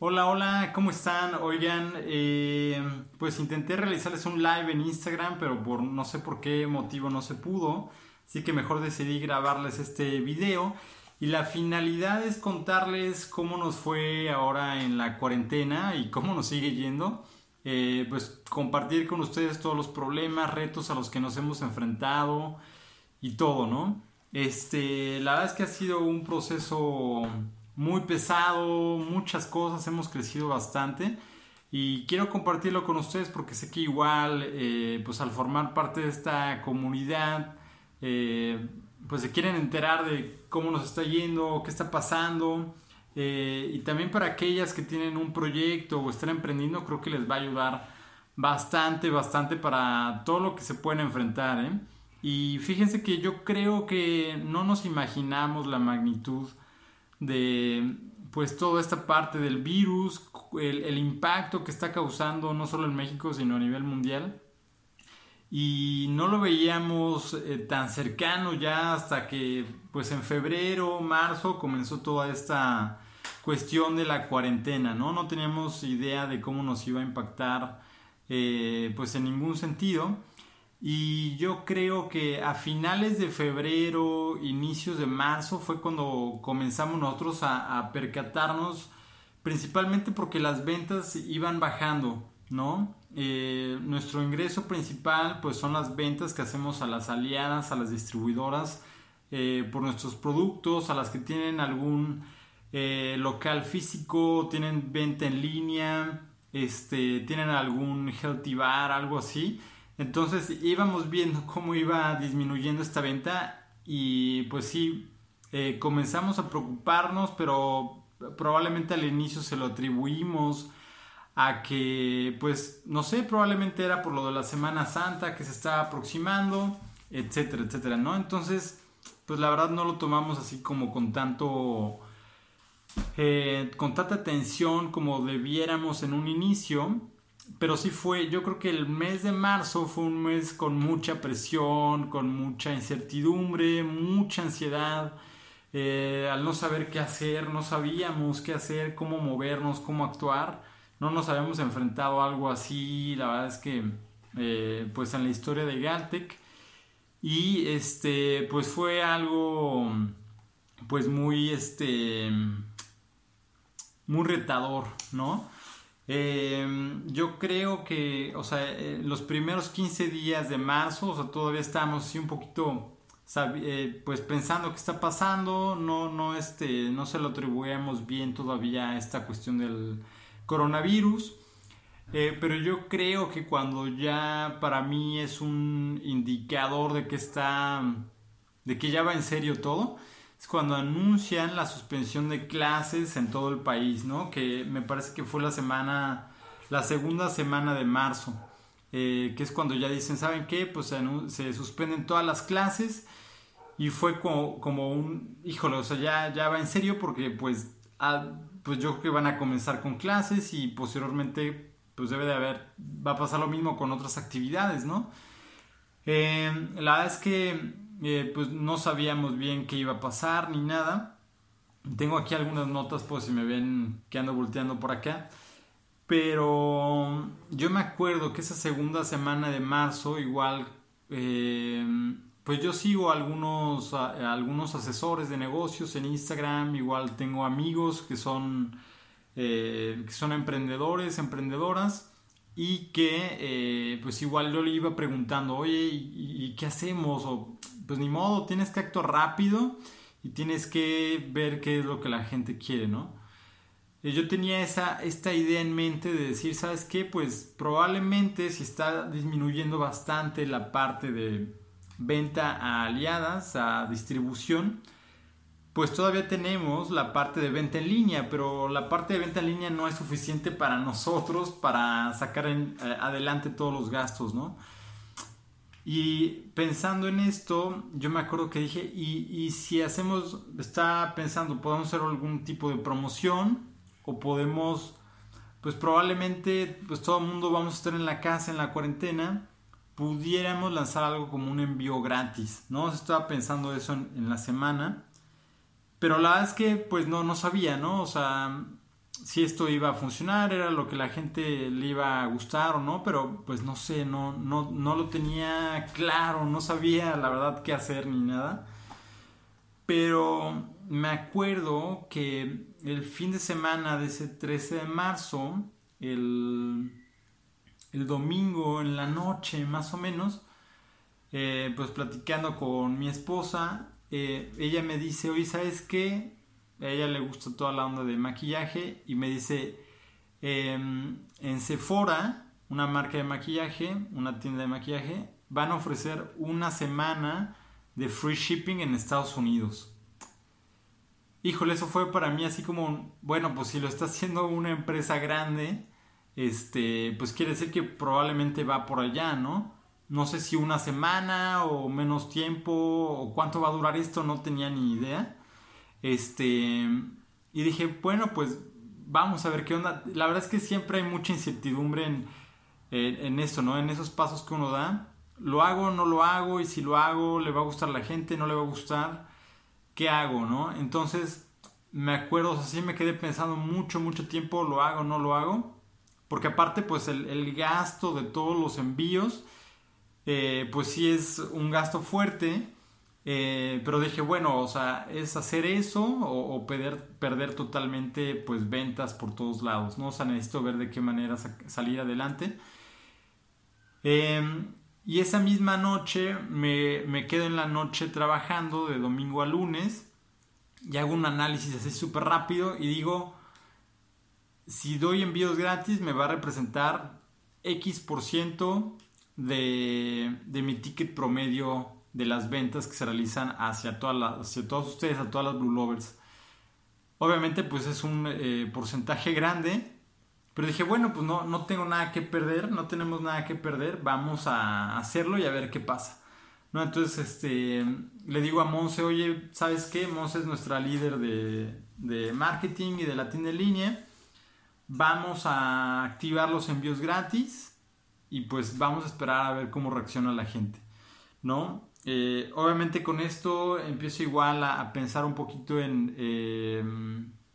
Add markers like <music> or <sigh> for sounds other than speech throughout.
Hola, hola, ¿cómo están? Oigan, eh, pues intenté realizarles un live en Instagram, pero por no sé por qué motivo no se pudo, así que mejor decidí grabarles este video. Y la finalidad es contarles cómo nos fue ahora en la cuarentena y cómo nos sigue yendo. Eh, pues compartir con ustedes todos los problemas, retos a los que nos hemos enfrentado y todo, ¿no? Este, la verdad es que ha sido un proceso muy pesado, muchas cosas, hemos crecido bastante y quiero compartirlo con ustedes porque sé que igual, eh, pues al formar parte de esta comunidad, eh, pues se quieren enterar de cómo nos está yendo, qué está pasando. Eh, y también para aquellas que tienen un proyecto o están emprendiendo, creo que les va a ayudar bastante, bastante para todo lo que se pueden enfrentar. Y fíjense que yo creo que no nos imaginamos la magnitud de pues toda esta parte del virus, el, impacto que está causando no solo en México, sino a nivel mundial. Y no lo veíamos eh, tan cercano ya hasta que pues en febrero, marzo comenzó toda esta cuestión de la cuarentena, ¿no? No teníamos idea de cómo nos iba a impactar eh, pues en ningún sentido. Y yo creo que a finales de febrero, inicios de marzo fue cuando comenzamos nosotros a, percatarnos, principalmente porque las ventas iban bajando, ¿no? Eh, nuestro ingreso principal pues son las ventas que hacemos a las aliadas, a las distribuidoras eh, por nuestros productos, a las que tienen algún eh, local físico, tienen venta en línea, este, tienen algún healthy bar, algo así entonces íbamos viendo cómo iba disminuyendo esta venta y pues sí, eh, comenzamos a preocuparnos, pero probablemente al inicio se lo atribuimos a que, pues, no sé, probablemente era por lo de la Semana Santa que se estaba aproximando, etcétera, etcétera, ¿no? Entonces, pues la verdad no lo tomamos así como con tanto, eh, con tanta atención como debiéramos en un inicio pero sí fue, yo creo que el mes de marzo fue un mes con mucha presión, con mucha incertidumbre, mucha ansiedad. Eh, al no saber qué hacer, no sabíamos qué hacer, cómo movernos, cómo actuar. No nos habíamos enfrentado a algo así, la verdad es que, eh, pues en la historia de Galtec. Y este, pues fue algo, pues muy, este, muy retador, ¿no? Em, yo creo que, o sea, eh, los primeros 15 días de marzo, o sea, todavía estamos así un poquito, eh, pues pensando qué está pasando, no, no, este, no se lo atribuimos bien todavía a esta cuestión del coronavirus. Eh, pero yo creo que cuando ya para mí es un indicador de que está, de que ya va en serio todo, es cuando anuncian la suspensión de clases en todo el país, ¿no? Que me parece que fue la semana, la segunda semana de marzo, eh, que es cuando ya dicen, ¿saben qué? Pues se, suspenden todas las clases y fue como, como, un, híjole, o sea, ya, ya va en serio porque pues, ah, pues yo creo que van a comenzar con clases y posteriormente pues debe de haber, va a pasar lo mismo con otras actividades, ¿no? Eh, la verdad es que eh, pues no sabíamos bien qué iba a pasar ni nada. Tengo aquí algunas notas, pues si me ven que ando volteando por acá. Pero yo me acuerdo que esa segunda semana de marzo, igual, eh, pues yo sigo algunos, algunos asesores de negocios en Instagram, igual tengo amigos que son, eh, que son emprendedores, emprendedoras y que pues igual yo le iba preguntando, oye, ¿y, y qué hacemos? O pues ni modo, tienes que actuar rápido y tienes que ver qué es lo que la gente quiere, ¿no? Eh, yo tenía esa, esta idea en mente de decir, ¿sabes qué? Pues probablemente si está disminuyendo bastante la parte de venta a aliadas, a distribución, pues todavía tenemos la parte de venta en línea, pero la parte de venta en línea no es suficiente para nosotros para sacar eh, adelante todos los gastos, ¿no? Y pensando en esto, yo me acuerdo que dije, y, si hacemos, está pensando, podemos hacer algún tipo de promoción o podemos, pues probablemente, pues todo el mundo vamos a estar en la casa, en la cuarentena, pudiéramos lanzar algo como un envío gratis, ¿no? Estaba pensando eso en, la semana, pero la verdad es que pues no, no sabía, ¿no? O sea, si esto iba a funcionar, era lo que la gente le iba a gustar o no, pero pues no sé, no, no, no lo tenía claro, no sabía la verdad qué hacer ni nada. Pero me acuerdo que el fin de semana de ese 13 de marzo, el, el domingo en la noche más o menos, eh, pues platicando con mi esposa, eh, ella me dice, oye, ¿sabes qué? A ella le gusta toda la onda de maquillaje y me dice, em, en Sephora, una marca de maquillaje, una tienda de maquillaje, van a ofrecer una semana de free shipping en Estados Unidos. Híjole, eso fue para mí así como, bueno, pues si lo está haciendo una empresa grande, este, pues quiere decir que probablemente va por allá, ¿no? No sé si una semana o menos tiempo o cuánto va a durar esto, no tenía ni idea. Este, y dije, bueno, pues vamos a ver qué onda. La verdad es que siempre hay mucha incertidumbre en, en, eso, ¿no? En esos pasos que uno da. Lo hago, no lo hago, y si lo hago, le va a gustar a la gente, no le va a gustar. ¿Qué hago, no? Entonces, me acuerdo, así me quedé pensando mucho, mucho tiempo, lo hago, no lo hago. Porque aparte, pues el, el gasto de todos los envíos eh, pues sí es un gasto fuerte. Eh, pero dije, bueno, o sea, es hacer eso o, perder, perder, totalmente pues ventas por todos lados, ¿no? O sea, necesito ver de qué manera salir adelante. Em, y esa misma noche me, me, quedo en la noche trabajando de domingo a lunes y hago un análisis así súper rápido y digo, si doy envíos gratis me va a representar X por ciento de, mi ticket promedio de las ventas que se realizan hacia, todas hacia todos ustedes, a todas las Blue Lovers. Obviamente pues es un eh, porcentaje grande, pero dije, bueno, pues no, no tengo nada que perder, no tenemos nada que perder, vamos a hacerlo y a ver qué pasa. ¿No? Entonces este, le digo a Monse, oye, ¿sabes qué? Monse es nuestra líder de, de marketing y de la tienda en línea. Vamos a activar los envíos gratis y pues vamos a esperar a ver cómo reacciona la gente, ¿no? Eh, obviamente con esto empiezo igual a, pensar un poquito en, eh,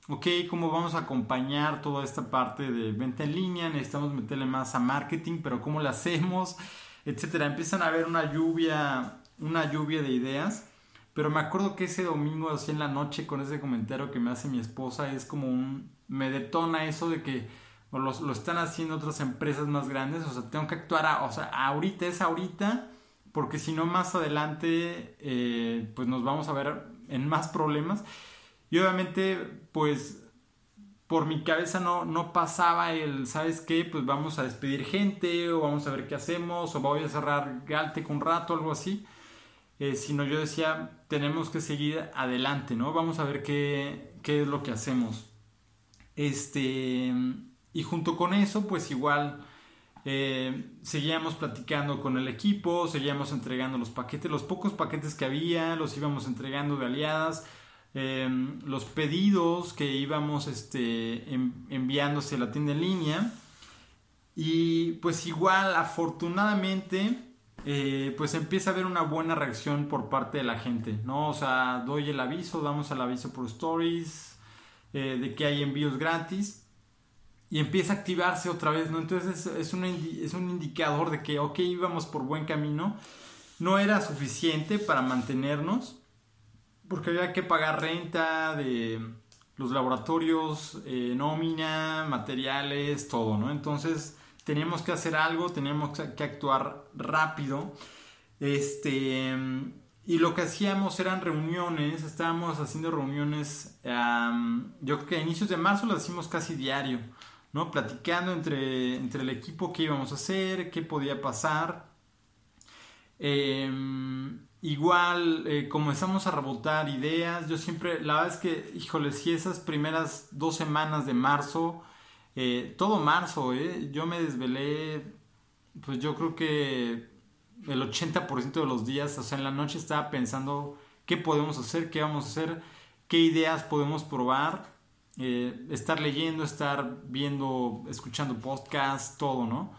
ok, ¿cómo vamos a acompañar toda esta parte de venta en línea? Necesitamos meterle más a marketing, pero ¿cómo lo hacemos? Etcétera. Empiezan a haber una lluvia, una lluvia de ideas. Pero me acuerdo que ese domingo, así en la noche, con ese comentario que me hace mi esposa, es como un... me detona eso de que o lo, están haciendo otras empresas más grandes, o sea, tengo que actuar, o sea, ahorita es ahorita, porque si no más adelante, eh, pues nos vamos a ver en más problemas. Y obviamente, pues por mi cabeza no, no pasaba el, ¿sabes qué? Pues vamos a despedir gente, o vamos a ver qué hacemos, o voy a cerrar Galtec un rato, algo así. Eh, sino yo decía, tenemos que seguir adelante, ¿no? Vamos a ver qué, qué es lo que hacemos. Este y junto con eso, pues igual eh, seguíamos platicando con el equipo, seguíamos entregando los paquetes, los pocos paquetes que había, los íbamos entregando de aliadas, em, los pedidos que íbamos este, enviándose a la tienda en línea. Y pues igual, afortunadamente, eh, pues empieza a haber una buena reacción por parte de la gente, ¿no? O sea, doy el aviso, damos el aviso por stories eh, de que hay envíos gratis y empieza a activarse otra vez, ¿no? Entonces es, un, es un indicador de que, ok, íbamos por buen camino. No era suficiente para mantenernos, porque había que pagar renta de los laboratorios, eh, nómina, materiales, todo, ¿no? Entonces teníamos que hacer algo, teníamos que actuar rápido. Este, y lo que hacíamos eran reuniones, estábamos haciendo reuniones, yo creo que a inicios de marzo las hicimos casi diario. ¿No? Platicando entre, entre el equipo qué íbamos a hacer, qué podía pasar. Em, igual eh, comenzamos a rebotar ideas. Yo siempre, la verdad es que, híjole, si esas primeras dos semanas de marzo, eh, todo marzo, eh, yo me desvelé, pues yo creo que el 80% de los días, o sea, en la noche estaba pensando qué podemos hacer, qué vamos a hacer, qué ideas podemos probar. Eh, estar leyendo, estar viendo, escuchando podcasts, todo, ¿no?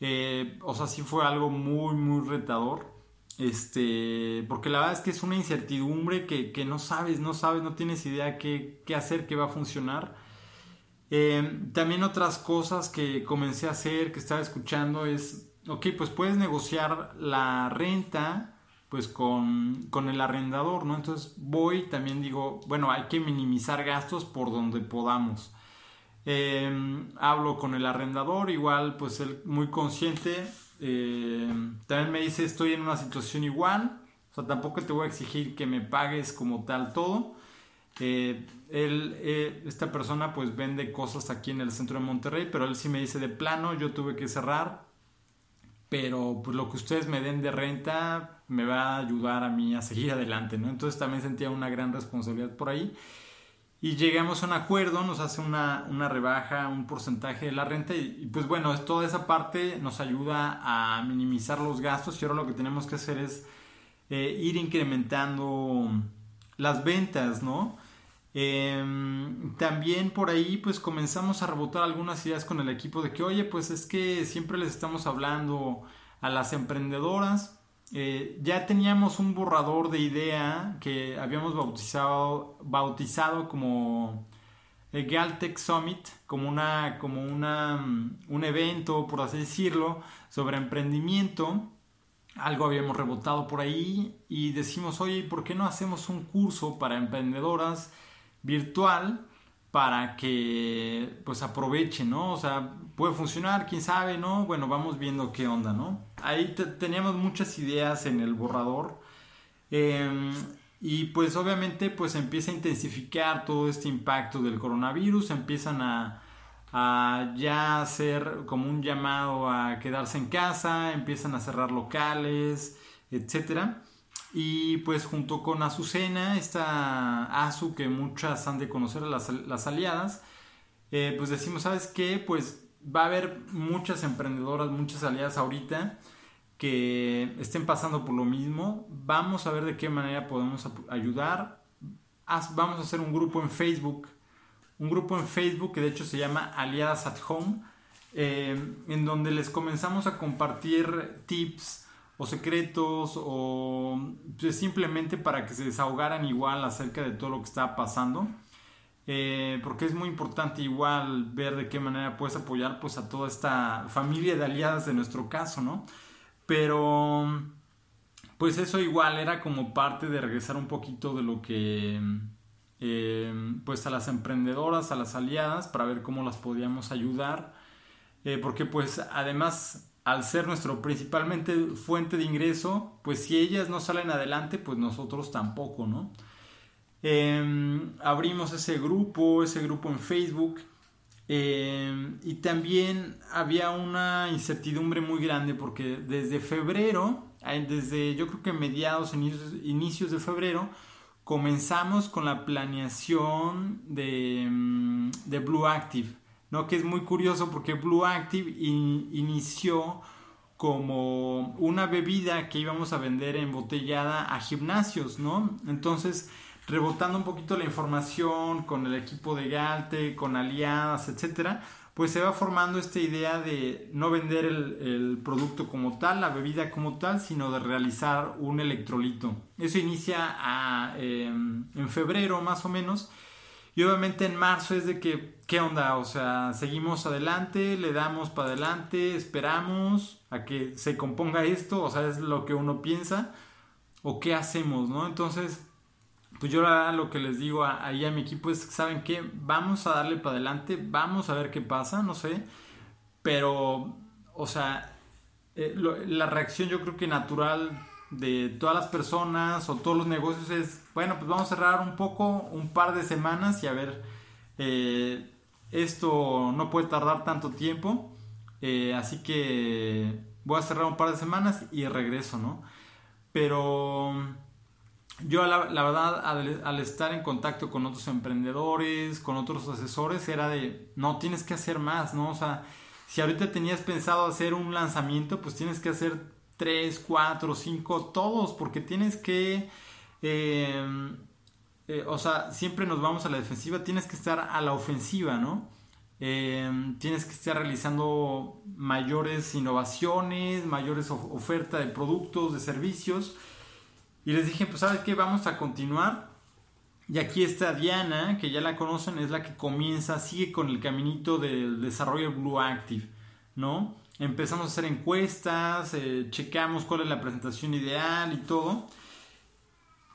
Eh, o sea, sí fue algo muy, muy retador. Este, porque la verdad es que es una incertidumbre que, no sabes, no sabes, no tienes idea qué, qué hacer, qué va a funcionar. Eh, también otras cosas que comencé a hacer, que estaba escuchando, es, ok, pues puedes negociar la renta pues con, con el arrendador, ¿no? Entonces voy, también digo, bueno, hay que minimizar gastos por donde podamos. Eh, hablo con el arrendador, igual pues él muy consciente, eh, también me dice estoy en una situación igual, o sea, tampoco te voy a exigir que me pagues como tal todo. Eh, él, esta persona pues vende cosas aquí en el centro de Monterrey, pero él sí me dice de plano, yo tuve que cerrar, pero pues lo que ustedes me den de renta me va a ayudar a mí a seguir <laughs> adelante, ¿no? Entonces también sentía una gran responsabilidad por ahí y llegamos a un acuerdo, nos hace una, rebaja, un porcentaje de la renta y, pues bueno, toda esa parte nos ayuda a minimizar los gastos y ahora lo que tenemos que hacer es eh, ir incrementando las ventas, ¿no? Em, también por ahí pues comenzamos a rebotar algunas ideas con el equipo de que oye pues es que siempre les estamos hablando a las emprendedoras eh, ya teníamos un borrador de idea que habíamos bautizado, bautizado como el Galtech Summit, como, una, como una, mm, un evento, por así decirlo, sobre emprendimiento. Algo habíamos rebotado por ahí y decimos, oye, ¿por qué no hacemos un curso para emprendedoras virtual? para que pues aprovechen, ¿no? O sea, puede funcionar, quién sabe, ¿no? Bueno, vamos viendo qué onda, ¿no? Ahí teníamos muchas ideas en el borrador. Em, y pues obviamente pues empieza a intensificar todo este impacto del coronavirus, empiezan a, a ya hacer como un llamado a quedarse en casa, empiezan a cerrar locales, etcétera. Y pues junto con Azucena, esta Azu que muchas han de conocer, las, las aliadas, eh, pues decimos, ¿sabes qué? Pues va a haber muchas emprendedoras, muchas aliadas ahorita que estén pasando por lo mismo. Vamos a ver de qué manera podemos ayudar. Vamos a hacer un grupo en Facebook, un grupo en Facebook que de hecho se llama Aliadas at Home, eh, en donde les comenzamos a compartir tips, o secretos o pues, simplemente para que se desahogaran igual acerca de todo lo que estaba pasando. Eh, porque es muy importante igual ver de qué manera puedes apoyar pues a toda esta familia de aliadas de nuestro caso, ¿no? Pero pues eso igual era como parte de regresar un poquito de lo que eh, pues a las emprendedoras, a las aliadas, para ver cómo las podíamos ayudar. Eh, porque pues además al ser nuestro principalmente fuente de ingreso, pues si ellas no salen adelante, pues nosotros tampoco, ¿no? Em, abrimos ese grupo, ese grupo en Facebook. Em, y también había una incertidumbre muy grande porque desde febrero, desde yo creo que mediados, inicios, inicios de febrero, comenzamos con la planeación de, em, de Blue Active ¿no? Que es muy curioso porque Blue Active inició como una bebida que íbamos a vender embotellada a gimnasios, ¿no? Entonces, rebotando un poquito la información con el equipo de Galte, con aliadas, etcétera, pues se va formando esta idea de no vender el, producto como tal, la bebida como tal, sino de realizar un electrolito. Eso inicia em, en febrero más o menos y obviamente en marzo es de que, ¿qué onda? O sea, seguimos adelante, le damos para adelante, esperamos a que se componga esto, o sea, es lo que uno piensa, o qué hacemos, ¿no? Entonces, pues yo lo que les digo ahí a mi equipo es, ¿saben qué? Vamos a darle para adelante, vamos a ver qué pasa, no sé, pero, o sea, eh, la reacción yo creo que natural de todas las personas o todos los negocios es, bueno, pues vamos a cerrar un poco, un par de semanas y a ver, eh, esto no puede tardar tanto tiempo, eh, así que voy a cerrar un par de semanas y regreso, ¿no? Pero yo la, verdad al, estar en contacto con otros emprendedores, con otros asesores, era de, no, tienes que hacer más, ¿no? O sea, si ahorita tenías pensado hacer un lanzamiento, pues tienes que hacer 3, 4, 5, todos, porque tienes que, em, eh, o sea, siempre nos vamos a la defensiva, tienes que estar a la ofensiva, ¿no? Em, tienes que estar realizando mayores innovaciones, mayores oferta de productos, de servicios. Y les dije, pues sabes qué, vamos a continuar. Y aquí está Diana, que ya la conocen, es la que comienza, sigue con el caminito del desarrollo Blue Active, ¿no? Empezamos a hacer encuestas, eh, checamos cuál es la presentación ideal y todo.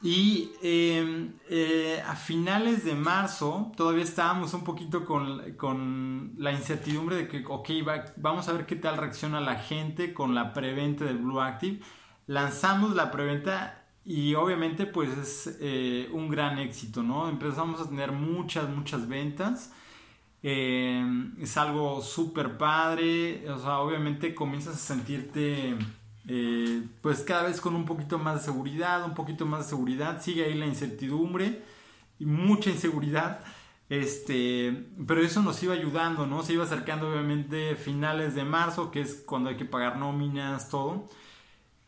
Y em, eh, a finales de marzo todavía estábamos un poquito con, la incertidumbre de que, ok, vamos a ver qué tal reacciona la gente con la preventa del Blue Active. Lanzamos la preventa y obviamente pues es eh, un gran éxito, ¿no? Empezamos a tener muchas, muchas ventas. Eh, es algo súper padre. O sea, obviamente comienzas a sentirte eh, pues cada vez con un poquito más de seguridad, un poquito más de seguridad. Sigue ahí la incertidumbre y mucha inseguridad. Este, pero eso nos iba ayudando, ¿no? Se iba acercando obviamente finales de marzo, que es cuando hay que pagar nóminas, todo.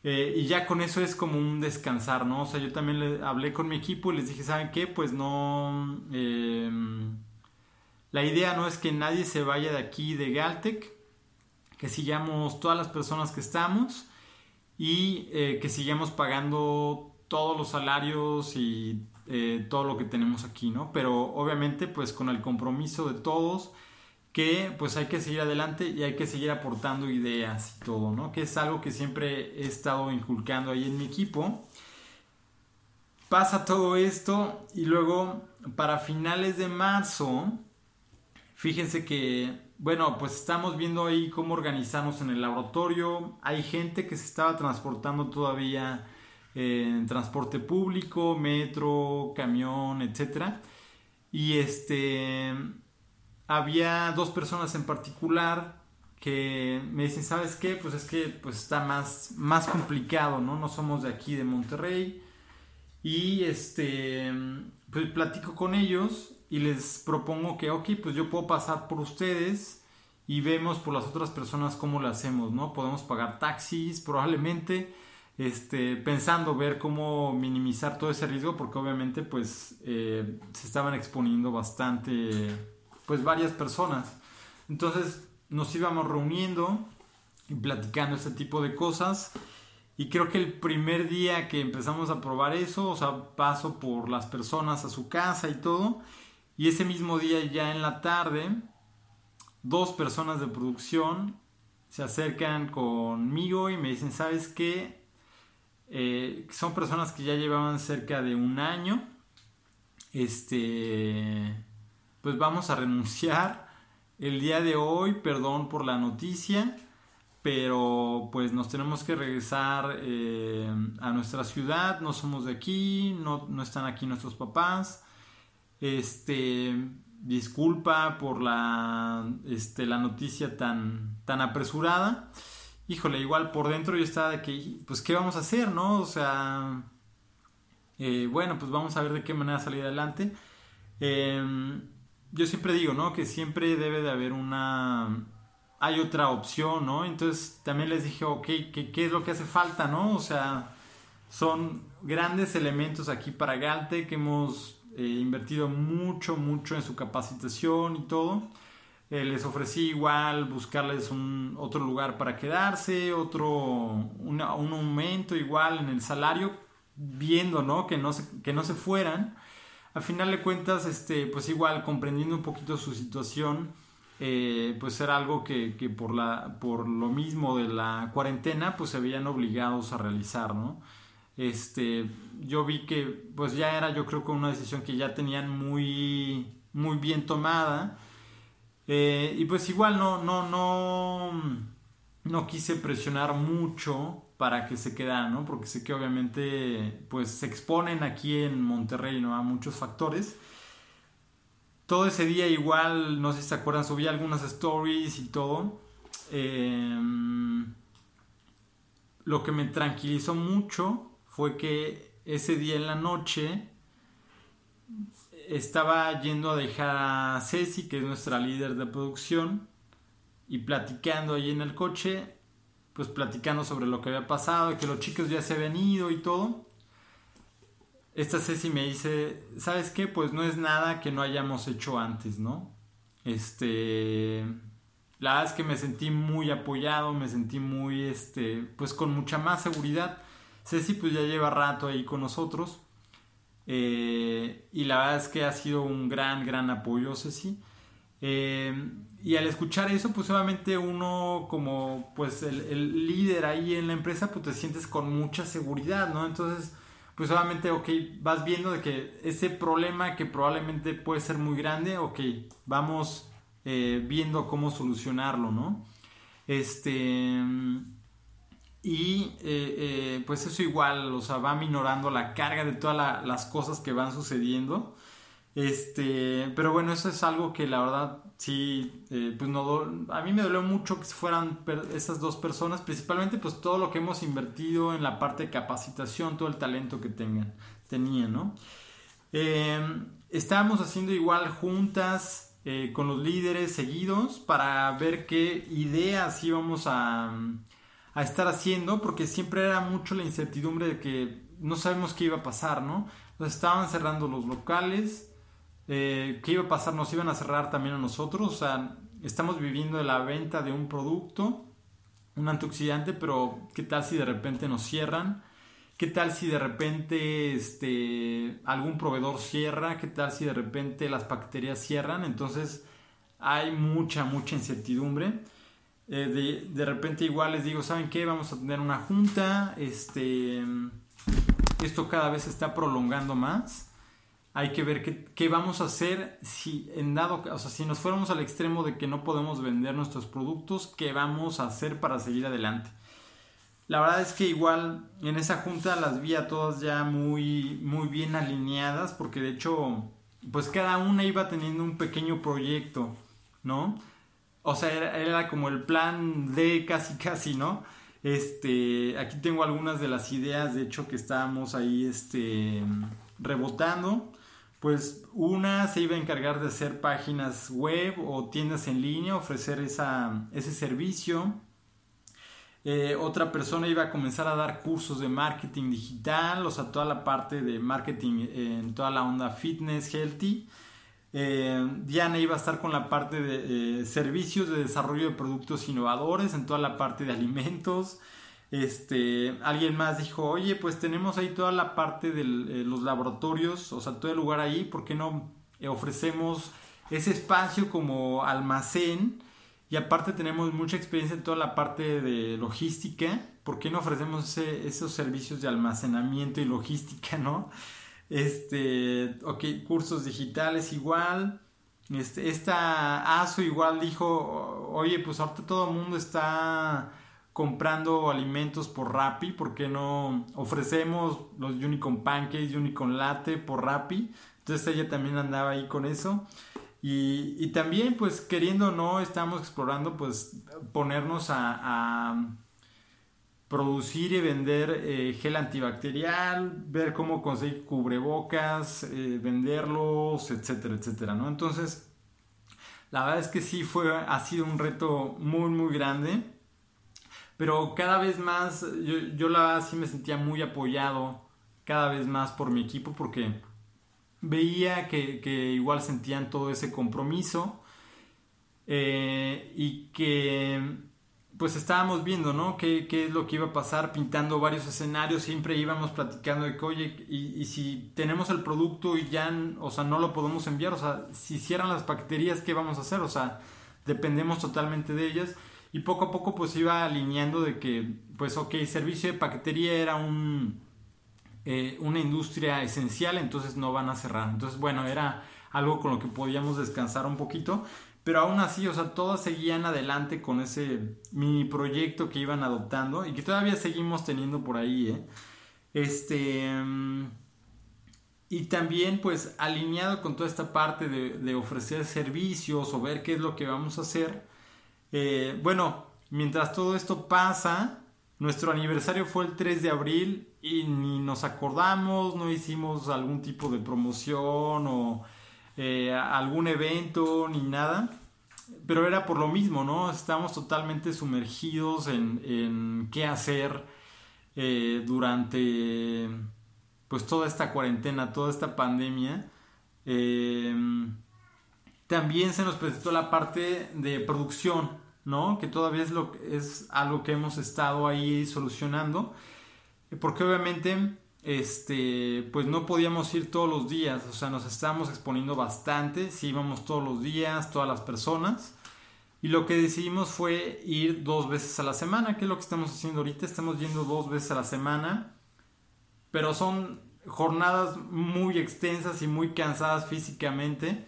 Eh, y ya con eso es como un descansar, ¿no? O sea, yo también le hablé con mi equipo y les dije, ¿saben qué? Pues no... Em, la idea no es que nadie se vaya de aquí de Galtec, que sigamos todas las personas que estamos y eh, que sigamos pagando todos los salarios y eh, todo lo que tenemos aquí, ¿no? Pero obviamente pues con el compromiso de todos que pues hay que seguir adelante y hay que seguir aportando ideas y todo, ¿no? Que es algo que siempre he estado inculcando ahí en mi equipo. Pasa todo esto y luego para finales de marzo, fíjense que, bueno, pues estamos viendo ahí cómo organizarnos en el laboratorio. Hay gente que se estaba transportando todavía en transporte público, metro, camión, etc. Y este había dos personas en particular que me dicen, ¿sabes qué? Pues es que pues está más, más complicado, ¿no? No somos de aquí, de Monterrey. Y este, pues platico con ellos y les propongo que, ok, pues yo puedo pasar por ustedes y vemos por las otras personas cómo lo hacemos, ¿no? Podemos pagar taxis, probablemente, este, pensando ver cómo minimizar todo ese riesgo, porque obviamente pues eh, se estaban exponiendo bastante pues varias personas. Entonces nos íbamos reuniendo y platicando este tipo de cosas. Y creo que el primer día que empezamos a probar eso, o sea, paso por las personas a su casa y todo. Y ese mismo día ya en la tarde, dos personas de producción se acercan conmigo y me dicen, ¿sabes qué? Eh, son personas que ya llevaban cerca de un año. Este pues vamos a renunciar el día de hoy, perdón por la noticia, pero pues nos tenemos que regresar eh, a nuestra ciudad, no somos de aquí, no, están aquí nuestros papás, este, disculpa por la, este, la noticia tan, tan apresurada, híjole, igual por dentro yo estaba de que, pues, ¿qué vamos a hacer, no? O sea, eh, bueno, pues vamos a ver de qué manera salir adelante. Eh, yo siempre digo, ¿no? Que siempre debe de haber una... Hay otra opción, ¿no? Entonces también les dije, ok, ¿qué, qué es lo que hace falta, ¿no? O sea, son grandes elementos aquí para Galte que hemos invertido mucho, mucho en su capacitación y todo. Eh, les ofrecí igual buscarles un otro lugar para quedarse, otro, un aumento igual en el salario, viendo, ¿no? Que no se, que no se fueran a final de cuentas, este, pues igual comprendiendo un poquito su situación, eh, pues era algo que, por, la, por lo mismo de la cuarentena, pues se veían obligados a realizar, ¿no? Este, yo vi que pues ya era yo creo que una decisión que ya tenían muy, muy bien tomada. Eh, y pues igual no, no, no, no quise presionar mucho para que se quedaran, ¿no? Porque sé que obviamente pues se exponen aquí en Monterrey, ¿no? A muchos factores. Todo ese día igual, no sé si se acuerdan, subí algunas stories y todo. Em, lo que me tranquilizó mucho fue que ese día en la noche estaba yendo a dejar a Ceci, que es nuestra líder de producción, y platicando ahí en el coche, pues platicando sobre lo que había pasado que los chicos ya se habían ido y todo. Esta Ceci me dice, ¿sabes qué? Pues no es nada que no hayamos hecho antes, ¿no? Este, la verdad es que me sentí muy apoyado, me sentí muy, este, pues con mucha más seguridad. Ceci pues ya lleva rato ahí con nosotros. Eh, y la verdad es que ha sido un gran, gran apoyo, Ceci. Eh, y al escuchar eso, pues obviamente uno como pues el, líder ahí en la empresa, pues te sientes con mucha seguridad, ¿no? Entonces, pues obviamente, ok, vas viendo de que ese problema que probablemente puede ser muy grande, ok, vamos eh, viendo cómo solucionarlo, ¿no? Este... Y eh, eh, pues eso igual, o sea, va minorando la carga de todas las cosas que van sucediendo. Este, pero bueno, eso es algo que la verdad sí, eh, pues no, a mí me dolió mucho que fueran esas dos personas, principalmente pues todo lo que hemos invertido en la parte de capacitación, todo el talento que tengan, tenían, ¿no? estábamos haciendo igual juntas con los líderes seguidos para ver qué ideas íbamos a a estar haciendo porque siempre era mucho la incertidumbre de que no sabemos qué iba a pasar, ¿no? Entonces estaban cerrando los locales, eh, qué iba a pasar, nos iban a cerrar también a nosotros, o sea, estamos viviendo de la venta de un producto, un antioxidante, pero qué tal si de repente nos cierran, qué tal si de repente este, algún proveedor cierra, qué tal si de repente las bacterias cierran, entonces hay mucha, mucha incertidumbre. Eh, de, repente igual les digo, ¿saben qué? Vamos a tener una junta, este, esto cada vez se está prolongando más. Hay que ver qué, qué, vamos a hacer si en dado, o sea, si nos fuéramos al extremo de que no podemos vender nuestros productos, qué vamos a hacer para seguir adelante. La verdad es que igual en esa junta las vi a todas ya muy, muy bien alineadas, porque de hecho, pues cada una iba teniendo un pequeño proyecto, ¿no? O sea, era, como el plan de casi casi, ¿no? Este, aquí tengo algunas de las ideas, de hecho, que estábamos ahí este, rebotando. Pues una se iba a encargar de hacer páginas web o tiendas en línea, ofrecer esa, ese servicio. Eh, otra persona iba a comenzar a dar cursos de marketing digital, o sea, toda la parte de marketing en toda la onda fitness, healthy. Eh, Diana iba a estar con la parte de eh, servicios de desarrollo de productos innovadores, en toda la parte de alimentos. Este, alguien más dijo, oye, pues tenemos ahí toda la parte de eh, los laboratorios, o sea, todo el lugar ahí, ¿por qué no ofrecemos ese espacio como almacén? Y aparte tenemos mucha experiencia en toda la parte de logística, ¿por qué no ofrecemos esos servicios de almacenamiento y logística, <laughs> no? Este, ok, cursos digitales igual. Este, esta ASO igual dijo, oye, pues ahorita todo el mundo está comprando alimentos por Rappi, ¿por qué no ofrecemos los Unicorn Pancakes, Unicorn Latte por Rappi? Entonces ella también andaba ahí con eso. Y, también, pues queriendo o no, estamos explorando, pues ponernos a producir y vender eh, gel antibacterial, ver cómo conseguir cubrebocas, eh, venderlos, etcétera, etcétera, ¿no? Entonces, la verdad es que sí fue, ha sido un reto muy, muy grande, pero cada vez más, yo, yo la verdad sí me sentía muy apoyado cada vez más por mi equipo porque veía que, que igual sentían todo ese compromiso eh, y que pues estábamos viendo, ¿no? ¿Qué, ¿Qué, es lo que iba a pasar? Pintando varios escenarios, siempre íbamos platicando de que, oye, y, si tenemos el producto y ya, o sea, no lo podemos enviar, o sea, si cierran las paqueterías, ¿qué vamos a hacer? O sea, dependemos totalmente de ellas. Y poco a poco, pues iba alineando de que, pues, ok, servicio de paquetería era un, eh, una industria esencial, entonces no van a cerrar. Entonces, bueno, era algo con lo que podíamos descansar un poquito. Pero aún así, o sea, todas seguían adelante con ese mini proyecto que iban adoptando y que todavía seguimos teniendo por ahí, ¿eh? Este. Y también, pues, alineado con toda esta parte de, ofrecer servicios o ver qué es lo que vamos a hacer. Eh, bueno, mientras todo esto pasa, nuestro aniversario fue el 3 de abril y ni nos acordamos, no hicimos algún tipo de promoción o eh, algún evento ni nada. Pero era por lo mismo, ¿no? Estamos totalmente sumergidos en, qué hacer eh, durante pues toda esta cuarentena, toda esta pandemia. Eh, también se nos presentó la parte de producción, ¿no? Que todavía es, lo, es algo que hemos estado ahí solucionando. Porque obviamente este, pues no podíamos ir todos los días, o sea, nos estábamos exponiendo bastante, sí íbamos todos los días, todas las personas. Y lo que decidimos fue ir dos veces a la semana, que es lo que estamos haciendo ahorita. Estamos yendo dos veces a la semana, pero son jornadas muy extensas y muy cansadas físicamente,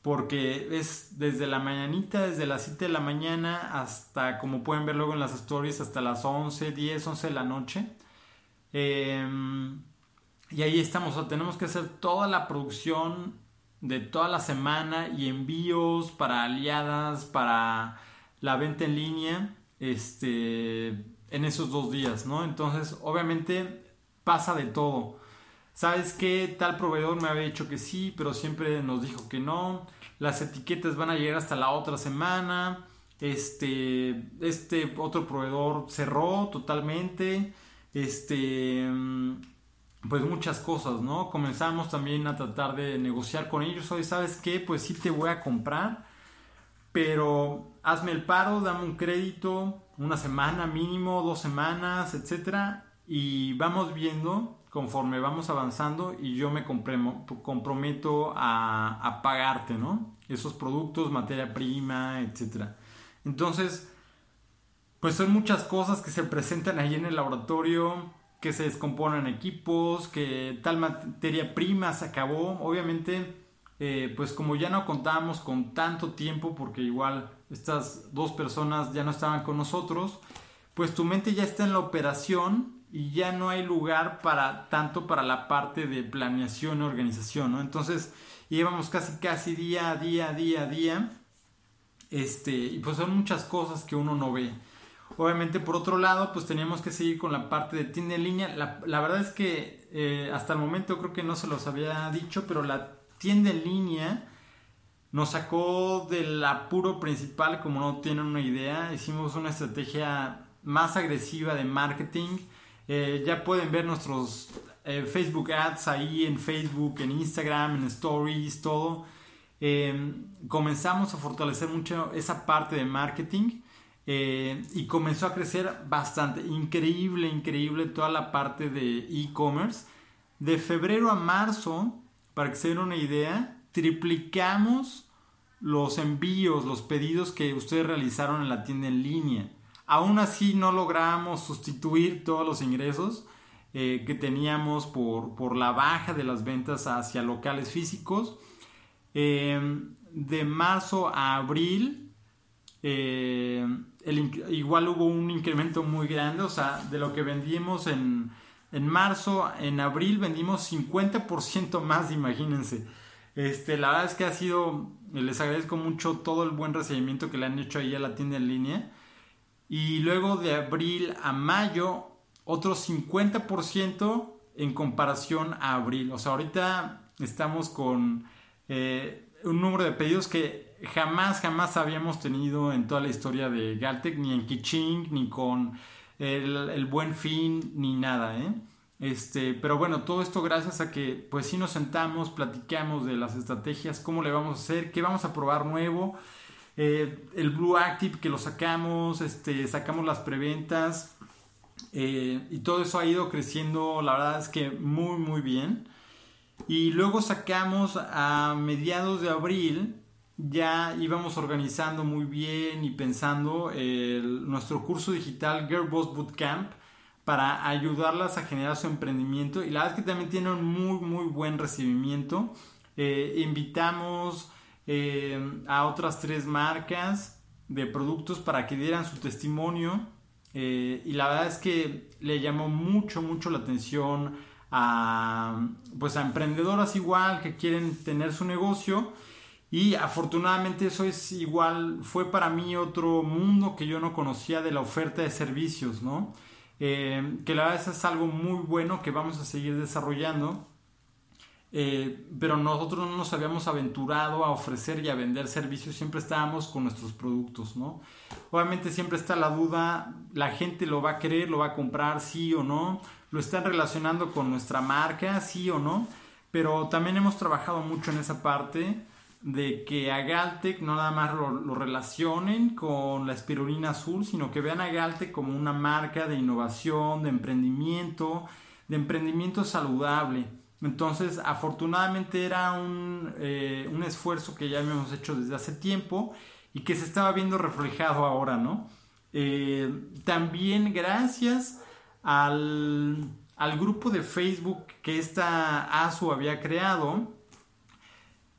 porque es desde la mañanita, desde las 7 de la mañana hasta, como pueden ver luego en las stories, hasta las 11, 10, 11 de la noche. Em, y ahí estamos, o tenemos que hacer toda la producción de toda la semana y envíos para aliadas, para la venta en línea, este, en esos dos días, ¿no? Entonces, obviamente pasa de todo. ¿Sabes qué? Tal proveedor me había dicho que sí, pero siempre nos dijo que no. Las etiquetas van a llegar hasta la otra semana. Este, este otro proveedor cerró totalmente. Este, pues muchas cosas, ¿no? Comenzamos también a tratar de negociar con ellos. Hoy, ¿sabes qué? Pues sí te voy a comprar, pero hazme el paro, dame un crédito, una semana mínimo, dos semanas, etcétera, y vamos viendo conforme vamos avanzando y yo me comprometo a, a pagarte, ¿no? Esos productos, materia prima, etcétera. Entonces, pues son muchas cosas que se presentan ahí en el laboratorio que se descomponen equipos, que tal materia prima se acabó. Obviamente, eh, pues como ya no contábamos con tanto tiempo, porque igual estas dos personas ya no estaban con nosotros, pues tu mente ya está en la operación y ya no hay lugar para tanto para la parte de planeación y organización, ¿no? Entonces íbamos casi casi día a día, día a día, este, y pues son muchas cosas que uno no ve. Obviamente, por otro lado, pues teníamos que seguir con la parte de tienda en línea. La, verdad es que eh, hasta el momento creo que no se los había dicho, pero la tienda en línea nos sacó del apuro principal, como no tienen una idea. Hicimos una estrategia más agresiva de marketing. Eh, ya pueden ver nuestros eh, Facebook ads ahí en Facebook, en Instagram, en Stories, todo. comenzamos a fortalecer mucho esa parte de marketing. Eh, y comenzó a crecer bastante. Increíble, increíble toda la parte de e-commerce. De febrero a marzo, para que se den una idea, triplicamos los envíos, los pedidos que ustedes realizaron en la tienda en línea. Aún así no logramos sustituir todos los ingresos eh, que teníamos por, por, la baja de las ventas hacia locales físicos. Eh, de marzo a abril igual hubo un incremento muy grande, o sea, de lo que vendimos en, en marzo, en abril vendimos 50% más, imagínense. Este, la verdad es que ha sido, les agradezco mucho todo el buen recibimiento que le han hecho ahí a la tienda en línea. Y luego de abril a mayo, otro 50% en comparación a abril. O sea, ahorita estamos con eh, un número de pedidos que jamás, jamás habíamos tenido en toda la historia de Galtec, ni en Kiching, ni con el, Buen Fin, ni nada, ¿eh? Este, pero bueno, todo esto gracias a que pues sí nos sentamos, platicamos de las estrategias, cómo le vamos a hacer, qué vamos a probar nuevo, eh, el Blue Active que lo sacamos, este, sacamos las preventas eh, y todo eso ha ido creciendo, la verdad es que muy muy bien. Y luego sacamos a mediados de abril ya íbamos organizando muy bien y pensando nuestro curso digital Girl Boss Bootcamp para ayudarlas a generar su emprendimiento. Y la verdad es que también tiene un muy muy buen recibimiento. Eh, invitamos eh, a otras tres marcas de productos para que dieran su testimonio. Eh, y la verdad es que le llamó mucho mucho la atención a pues a emprendedoras igual que quieren tener su negocio y afortunadamente eso es igual, fue para mí otro mundo que yo no conocía de la oferta de servicios, ¿no? Eh, que la verdad es algo muy bueno que vamos a seguir desarrollando. Eh, pero nosotros no nos habíamos aventurado a ofrecer y a vender servicios, siempre estábamos con nuestros productos, ¿no? Obviamente siempre está la duda, la gente lo va a querer, lo va a comprar, sí o no, lo están relacionando con nuestra marca, sí o no, pero también hemos trabajado mucho en esa parte de que a Galtec no nada más lo, relacionen con la espirulina azul, sino que vean a Galtec como una marca de innovación, de emprendimiento, de emprendimiento saludable. Entonces, afortunadamente era un, eh, un esfuerzo que ya habíamos hecho desde hace tiempo y que se estaba viendo reflejado ahora, ¿no? Eh, también gracias al, al, grupo de Facebook que esta ASU había creado,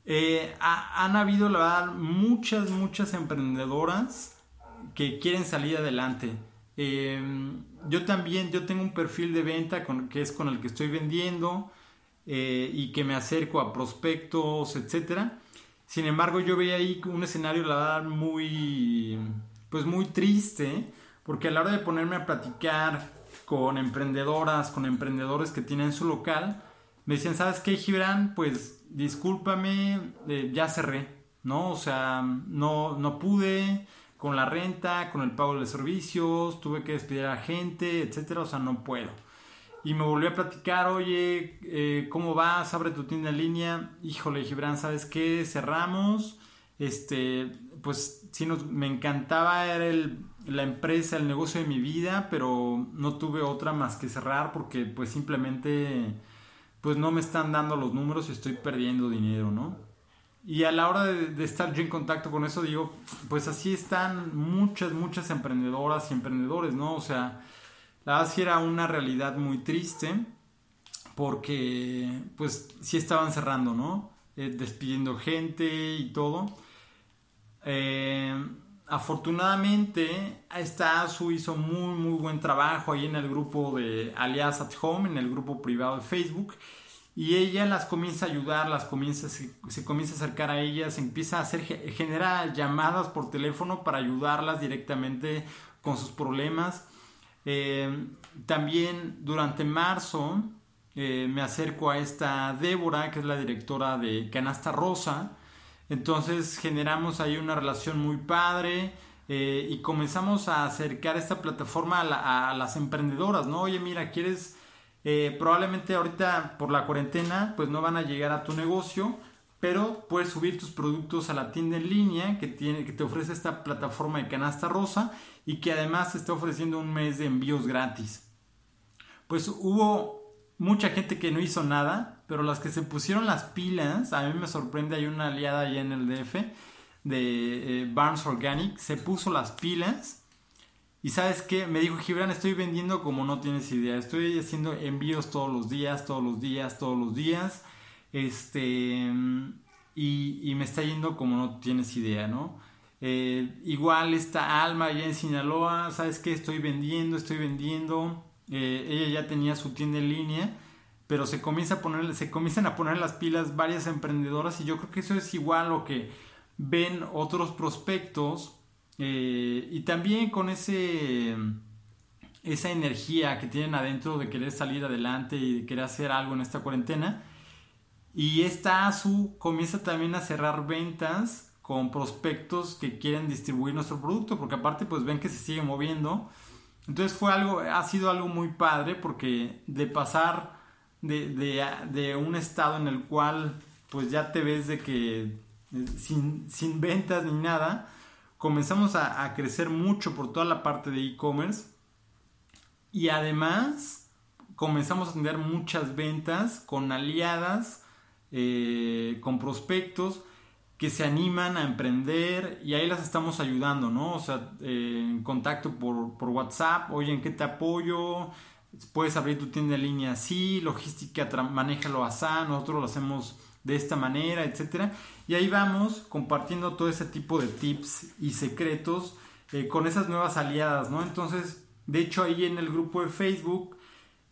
eh, han habido, la verdad, muchas, muchas emprendedoras que quieren salir adelante. yo también, yo tengo un perfil de venta con, que es con el que estoy vendiendo. Eh, y que me acerco a prospectos, etcétera. Sin embargo, yo veía ahí un escenario, la verdad, muy, pues muy triste, porque a la hora de ponerme a platicar con emprendedoras, con emprendedores que tienen su local, me decían, ¿sabes qué, Gibran? Pues discúlpame, eh, ya cerré, ¿no? O sea, no, no pude con la renta, con el pago de servicios, tuve que despedir a gente, etcétera, o sea, no puedo y me volvió a platicar, oye, eh, ¿cómo vas? Abre tu tienda en línea. Híjole, Gibran, ¿sabes qué? Cerramos. Este, pues sí, nos, me encantaba, era el, la empresa, el negocio de mi vida, pero no tuve otra más que cerrar porque pues simplemente pues no me están dando los números y estoy perdiendo dinero, ¿no? Y a la hora de, estar yo en contacto con eso, digo, pues así están muchas, muchas emprendedoras y emprendedores, ¿no? O sea, la verdad sí era una realidad muy triste porque pues sí estaban cerrando, ¿no? Eh, despidiendo gente y todo. Eh, afortunadamente, esta ASU hizo muy, muy buen trabajo ahí en el grupo de Alias at Home, en el grupo privado de Facebook. Y ella las comienza a ayudar, las comienza, se, comienza a acercar a ellas, empieza a hacer, genera llamadas por teléfono para ayudarlas directamente con sus problemas. Eh, también durante marzo eh, me acerco a esta Débora, que es la directora de Canasta Rosa. Entonces generamos ahí una relación muy padre eh, y comenzamos a acercar esta plataforma a, las emprendedoras, ¿no? Oye, mira, quieres... probablemente ahorita por la cuarentena pues no van a llegar a tu negocio, pero puedes subir tus productos a la tienda en línea que, tiene, que te ofrece esta plataforma de canasta rosa y que además te está ofreciendo un mes de envíos gratis. Pues hubo mucha gente que no hizo nada, pero las que se pusieron las pilas, a mí me sorprende, hay una aliada allá en el DF de eh, Barnes Organic, se puso las pilas y sabes qué, me dijo Gibran, estoy vendiendo como no tienes idea, estoy haciendo envíos todos los días, todos los días, todos los días este, y, me está yendo como no tienes idea, ¿no? Eh, igual esta Alma allá en Sinaloa, ¿sabes qué? Estoy vendiendo, estoy vendiendo. Eh, ella ya tenía su tienda en línea, pero se, comienza a poner, se comienzan a poner las pilas varias emprendedoras y yo creo que eso es igual lo que ven otros prospectos eh, y también con ese esa energía que tienen adentro de querer salir adelante y de querer hacer algo en esta cuarentena y esta ASU comienza también a cerrar ventas con prospectos que quieren distribuir nuestro producto, porque aparte pues ven que se sigue moviendo. Entonces fue algo, ha sido algo muy padre porque de pasar de, un estado en el cual pues ya te ves de que eh, sin, ventas ni nada, comenzamos a, crecer mucho por toda la parte de e-commerce y además comenzamos a tener muchas ventas con aliadas eh, con prospectos que se animan a emprender y ahí las estamos ayudando, ¿no? O sea, eh, en contacto por, por, WhatsApp, oye, ¿en qué te apoyo? Puedes abrir tu tienda en línea así, logística, manéjalo así, nosotros lo hacemos de esta manera, etcétera. Y ahí vamos compartiendo todo ese tipo de tips y secretos eh, con esas nuevas aliadas, ¿no? Entonces, de hecho, ahí en el grupo de Facebook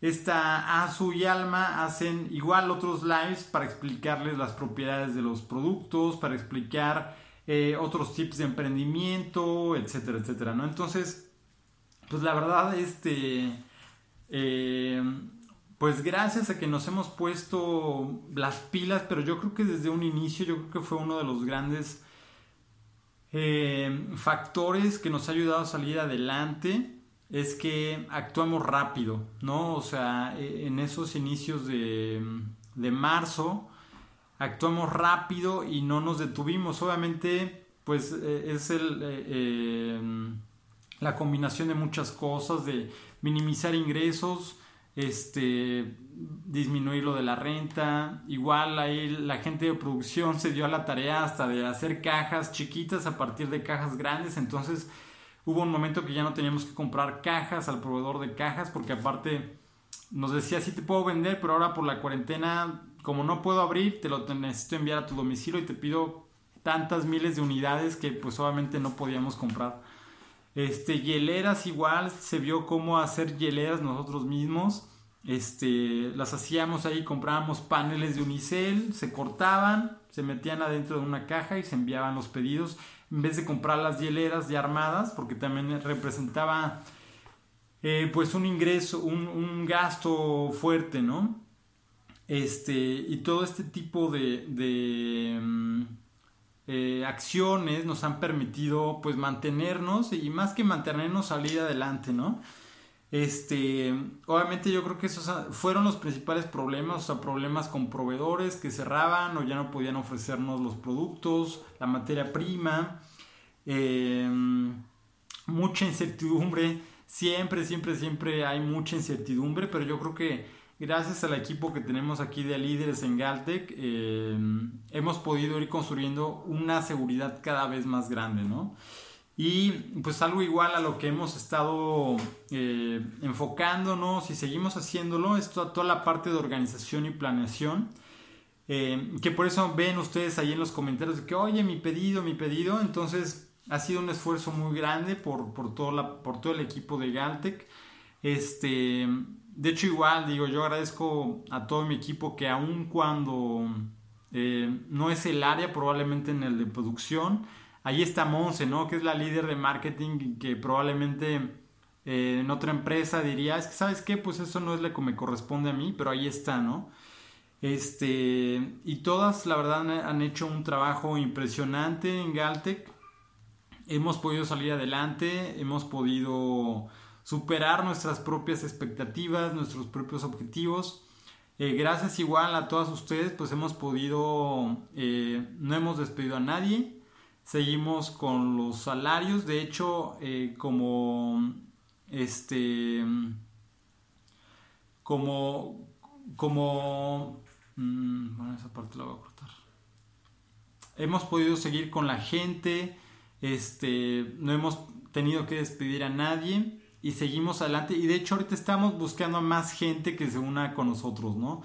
esta Azu y Alma hacen igual otros lives para explicarles las propiedades de los productos, para explicar eh, otros tips de emprendimiento, etcétera, etcétera, ¿no? Entonces, pues la verdad, este, eh, pues gracias a que nos hemos puesto las pilas, pero yo creo que desde un inicio, yo creo que fue uno de los grandes eh, factores que nos ha ayudado a salir adelante es que actuamos rápido, ¿no? O sea, e, en esos inicios de, marzo actuamos rápido y no nos detuvimos. Obviamente, pues e, es el, e, la combinación de muchas cosas, de minimizar ingresos, este, disminuir lo de la renta. Igual ahí la gente de producción se dio a la tarea hasta de hacer cajas chiquitas a partir de cajas grandes. Entonces hubo un momento que ya no teníamos que comprar cajas al proveedor de cajas porque aparte nos decía sí te puedo vender, pero ahora por la cuarentena como no puedo abrir, te lo necesito enviar a tu domicilio y te pido tantas miles de unidades que pues obviamente no podíamos comprar. Este, hieleras igual, se vio cómo hacer hieleras nosotros mismos. Este, las hacíamos ahí, comprábamos paneles de unicel, se cortaban, se metían adentro de una caja y se enviaban los pedidos. En vez de comprar las hieleras ya armadas, porque también representaba eh, pues un ingreso, un, un gasto fuerte, ¿no? Este, y todo este tipo de, mm, eh, acciones nos han permitido pues mantenernos y más que mantenernos salir adelante, ¿no? Este, obviamente yo creo que esos fueron los principales problemas, o problemas con proveedores que cerraban o ya no podían ofrecernos los productos, la materia prima, em, mucha incertidumbre, siempre, siempre, siempre hay mucha incertidumbre, pero yo creo que gracias al equipo que tenemos aquí de líderes en Galtec, eh, hemos podido ir construyendo una seguridad cada vez más grande, ¿no? Y pues algo igual a lo que hemos estado eh, enfocándonos y seguimos haciéndolo es toda, toda, la parte de organización y planeación. Eh, que por eso ven ustedes ahí en los comentarios de que, oye, mi pedido, mi pedido. Entonces ha sido un esfuerzo muy grande por, por, todo, la, por todo el equipo de Galtec. Este, de hecho, igual, digo, yo agradezco a todo mi equipo que aun cuando eh, no es el área, probablemente en el de producción, ahí está Monse, ¿no? Que es la líder de marketing que probablemente eh, en otra empresa diría, es que, ¿sabes qué? Pues eso no es lo que me corresponde a mí, pero ahí está, ¿no? Este, y todas, la verdad, han hecho un trabajo impresionante en Galtec. Hemos podido salir adelante, hemos podido superar nuestras propias expectativas, nuestros propios objetivos. Eh, gracias igual a todas ustedes, pues hemos podido, eh, no hemos despedido a nadie, seguimos con los salarios, de hecho, eh, como, este, como, mm, bueno, esa parte la voy a cortar. Hemos podido seguir con la gente, este, no hemos tenido que despedir a nadie y seguimos adelante. Y de hecho ahorita estamos buscando a más gente que se una con nosotros, ¿no?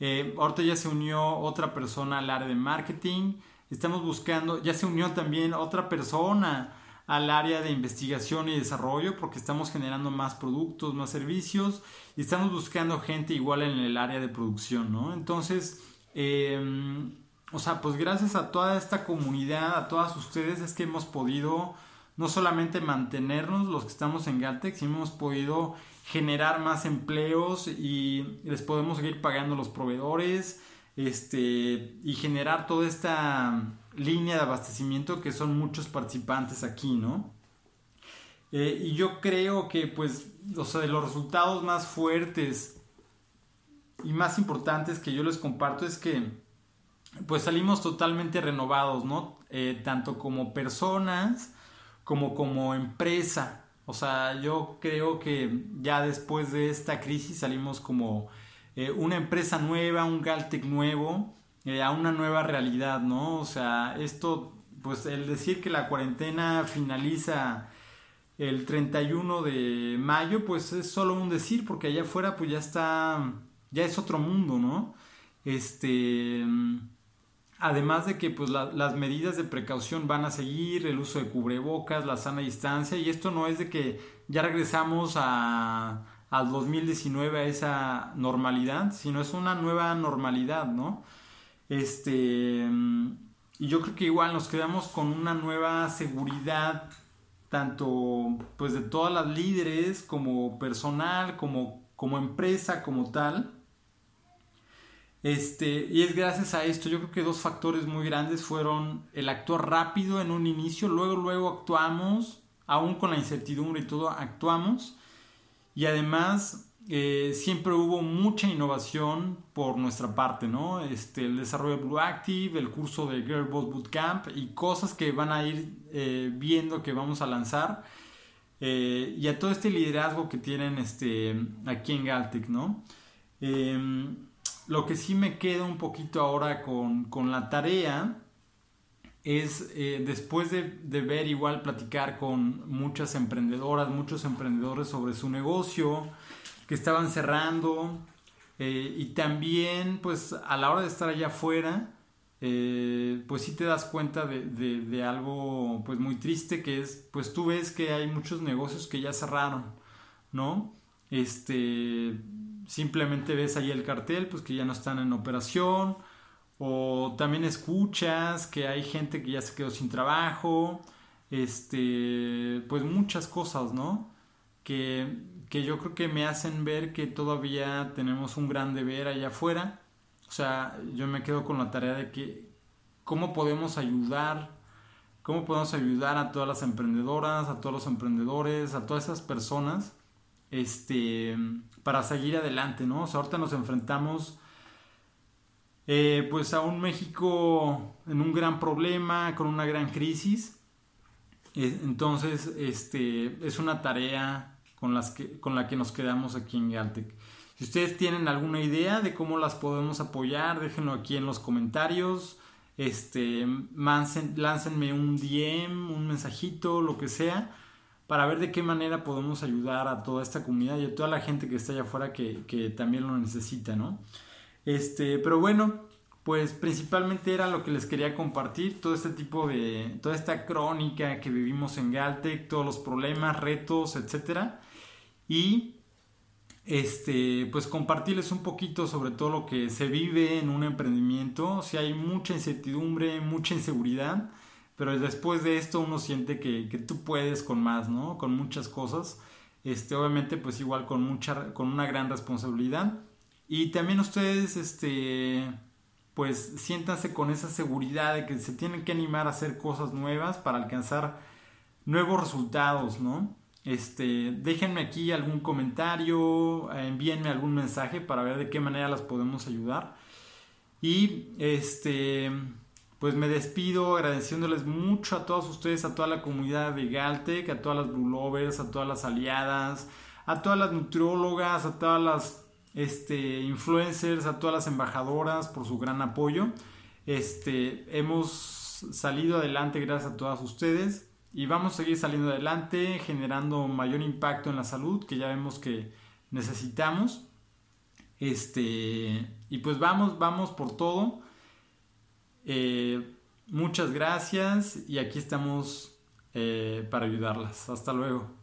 Eh, ahorita ya se unió otra persona al área de marketing. Estamos buscando, ya se unió también otra persona al área de investigación y desarrollo porque estamos generando más productos, más servicios y estamos buscando gente igual en el área de producción, ¿no? Entonces, em, o sea, pues gracias a toda esta comunidad, a todas ustedes es que hemos podido no solamente mantenernos los que estamos en Galtec, sino hemos podido generar más empleos y les podemos seguir pagando los proveedores este, y generar toda esta línea de abastecimiento que son muchos participantes aquí, ¿no? Eh, y yo creo que pues, o de los resultados más fuertes y más importantes que yo les comparto es que pues salimos totalmente renovados, ¿no? Eh, tanto como personas, como como empresa. O sea, yo creo que ya después de esta crisis salimos como eh, una empresa nueva, un Galtec nuevo, eh, a una nueva realidad, ¿no? O sea, esto, pues el decir que la cuarentena finaliza el 31 de mayo, pues es solo un decir, porque allá afuera pues ya está, ya es otro mundo, ¿no? Este Además de que pues, las medidas de precaución van a seguir, el uso de cubrebocas, la sana distancia, y esto no es de que ya regresamos a, al 2019 a esa normalidad, sino es una nueva normalidad, ¿no? Este, y yo creo que igual nos quedamos con una nueva seguridad, tanto pues de todas las líderes, como personal, como, como empresa, como tal este, y es gracias a esto, yo creo que dos factores muy grandes fueron el actuar rápido en un inicio, luego, luego actuamos, aún con la incertidumbre y todo, actuamos. Y además, eh, siempre hubo mucha innovación por nuestra parte, ¿no? Este, el desarrollo de Blue Active, el curso de Girlboss Bootcamp y cosas que van a ir eh, viendo que vamos a lanzar. eh, y a todo este liderazgo que tienen este, aquí en Galtec, ¿no? Lo que sí me queda un poquito ahora con, la tarea es eh, después de, ver igual platicar con muchas emprendedoras, muchos emprendedores sobre su negocio que estaban cerrando eh, y también pues a la hora de estar allá afuera eh, pues sí te das cuenta de, algo pues muy triste que es, pues tú ves que hay muchos negocios que ya cerraron, ¿no? Este, simplemente ves ahí el cartel, pues que ya no están en operación, o también escuchas que hay gente que ya se quedó sin trabajo, este, pues muchas cosas, ¿no? Que, que yo creo que me hacen ver que todavía tenemos un gran deber allá afuera o sea, yo me quedo con la tarea de que cómo podemos ayudar, cómo podemos ayudar a todas las emprendedoras, a todos los emprendedores, a todas esas personas, este, para seguir adelante, ¿no? O sea, ahorita nos enfrentamos, eh, pues, a un México en un gran problema, con una gran crisis. Eh, entonces, este, es una tarea con, las que, con la que nos quedamos aquí en Galtec. Si ustedes tienen alguna idea de cómo las podemos apoyar, déjenlo aquí en los comentarios. Este, láncenme un DM, un mensajito, lo que sea, para ver de qué manera podemos ayudar a toda esta comunidad y a toda la gente que está allá afuera que, también lo necesita, ¿no? Este, pero bueno, pues principalmente era lo que les quería compartir, todo este tipo de, toda esta crónica que vivimos en Galtec, todos los problemas, retos, etcétera. Y este, pues compartirles un poquito sobre todo lo que se vive en un emprendimiento. Si hay mucha incertidumbre, mucha inseguridad, pero después de esto uno siente que, tú puedes con más, ¿no? Con muchas cosas. Este, obviamente, pues igual con mucha, con una gran responsabilidad. Y también ustedes, este, pues siéntanse con esa seguridad de que se tienen que animar a hacer cosas nuevas para alcanzar nuevos resultados, ¿no? Este, déjenme aquí algún comentario, envíenme algún mensaje para ver de qué manera las podemos ayudar. Y este, pues me despido agradeciéndoles mucho a todos ustedes, a toda la comunidad de Galtec, a todas las Lovers, a todas las aliadas, a todas las nutriólogas, a todas las este, influencers, a todas las embajadoras por su gran apoyo. Este, hemos salido adelante gracias a todas ustedes y vamos a seguir saliendo adelante, generando mayor impacto en la salud, que ya vemos que necesitamos. Este, y pues vamos, vamos por todo. Eh, muchas gracias y aquí estamos eh, para ayudarlas. Hasta luego.